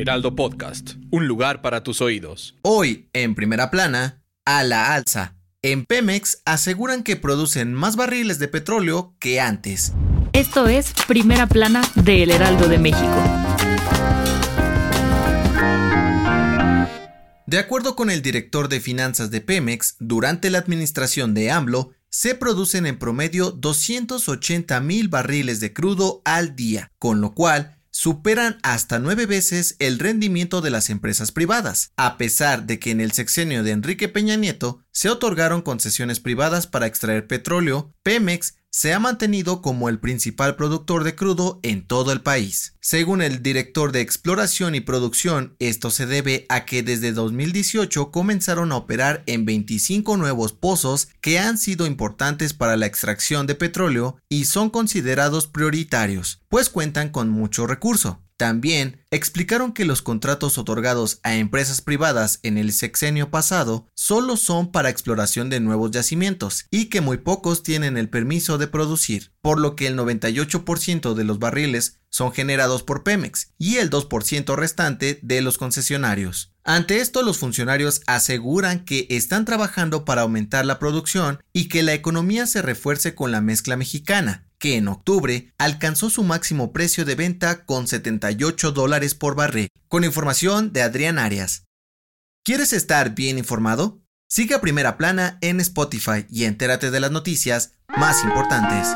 Heraldo Podcast, un lugar para tus oídos. Hoy, en primera plana, a la alza. En Pemex aseguran que producen más barriles de petróleo que antes. Esto es Primera Plana de El Heraldo de México. De acuerdo con el director de finanzas de Pemex, durante la administración de AMLO, se producen en promedio 280 mil barriles de crudo al día, con lo cual superan hasta nueve veces el rendimiento de las empresas privadas, a pesar de que en el sexenio de Enrique Peña Nieto se otorgaron concesiones privadas para extraer petróleo, Pemex se ha mantenido como el principal productor de crudo en todo el país. Según el director de exploración y producción, esto se debe a que desde 2018 comenzaron a operar en 25 nuevos pozos que han sido importantes para la extracción de petróleo y son considerados prioritarios, pues cuentan con mucho recurso. También explicaron que los contratos otorgados a empresas privadas en el sexenio pasado solo son para exploración de nuevos yacimientos y que muy pocos tienen el permiso de producir, por lo que el 98% de los barriles son generados por Pemex y el 2% restante de los concesionarios. Ante esto, los funcionarios aseguran que están trabajando para aumentar la producción y que la economía se refuerce con la mezcla mexicana, que en octubre alcanzó su máximo precio de venta con 78 dólares por barril. Con información de Adrián Arias. ¿Quieres estar bien informado? Sigue a Primera Plana en Spotify y entérate de las noticias más importantes.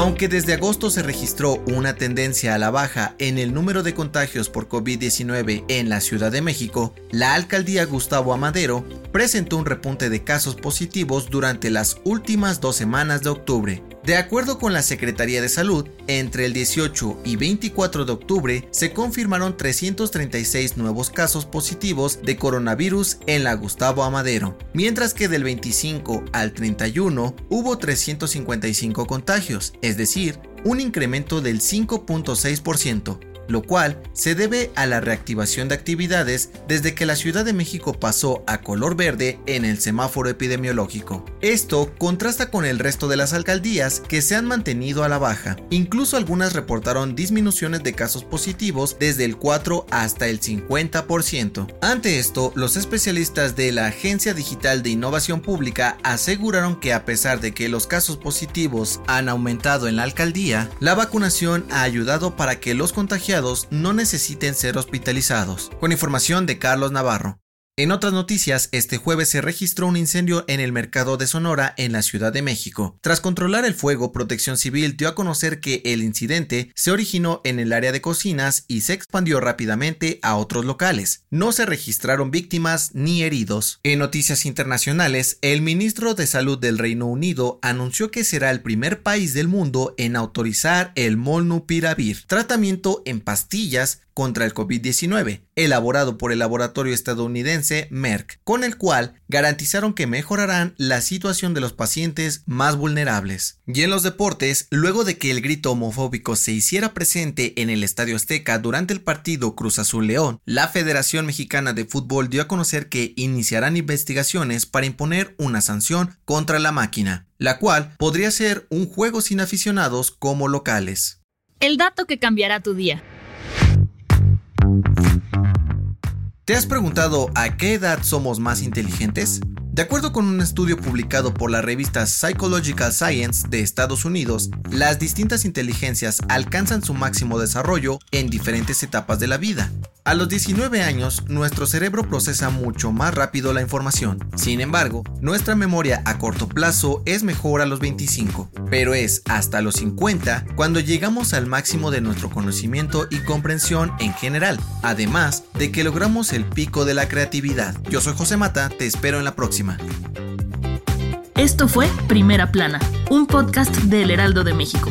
Aunque desde agosto se registró una tendencia a la baja en el número de contagios por COVID-19 en la Ciudad de México, la alcaldía Gustavo Amadero presentó un repunte de casos positivos durante las últimas dos semanas de octubre. De acuerdo con la Secretaría de Salud, entre el 18 y 24 de octubre se confirmaron 336 nuevos casos positivos de coronavirus en la Gustavo Amadero, mientras que del 25 al 31 hubo 355 contagios, es decir, un incremento del 5.6% lo cual se debe a la reactivación de actividades desde que la Ciudad de México pasó a color verde en el semáforo epidemiológico. Esto contrasta con el resto de las alcaldías que se han mantenido a la baja. Incluso algunas reportaron disminuciones de casos positivos desde el 4 hasta el 50%. Ante esto, los especialistas de la Agencia Digital de Innovación Pública aseguraron que a pesar de que los casos positivos han aumentado en la alcaldía, la vacunación ha ayudado para que los contagiados no necesiten ser hospitalizados. Con información de Carlos Navarro. En otras noticias, este jueves se registró un incendio en el mercado de Sonora en la Ciudad de México. Tras controlar el fuego, Protección Civil dio a conocer que el incidente se originó en el área de cocinas y se expandió rápidamente a otros locales. No se registraron víctimas ni heridos. En noticias internacionales, el ministro de Salud del Reino Unido anunció que será el primer país del mundo en autorizar el molnupiravir, tratamiento en pastillas contra el COVID-19, elaborado por el laboratorio estadounidense Merck, con el cual garantizaron que mejorarán la situación de los pacientes más vulnerables. Y en los deportes, luego de que el grito homofóbico se hiciera presente en el Estadio Azteca durante el partido Cruz Azul León, la Federación Mexicana de Fútbol dio a conocer que iniciarán investigaciones para imponer una sanción contra la máquina, la cual podría ser un juego sin aficionados como locales. El dato que cambiará tu día. ¿Te has preguntado a qué edad somos más inteligentes? De acuerdo con un estudio publicado por la revista Psychological Science de Estados Unidos, las distintas inteligencias alcanzan su máximo desarrollo en diferentes etapas de la vida. A los 19 años, nuestro cerebro procesa mucho más rápido la información. Sin embargo, nuestra memoria a corto plazo es mejor a los 25, pero es hasta los 50 cuando llegamos al máximo de nuestro conocimiento y comprensión en general, además de que logramos el pico de la creatividad. Yo soy José Mata, te espero en la próxima. Esto fue Primera Plana, un podcast de El Heraldo de México.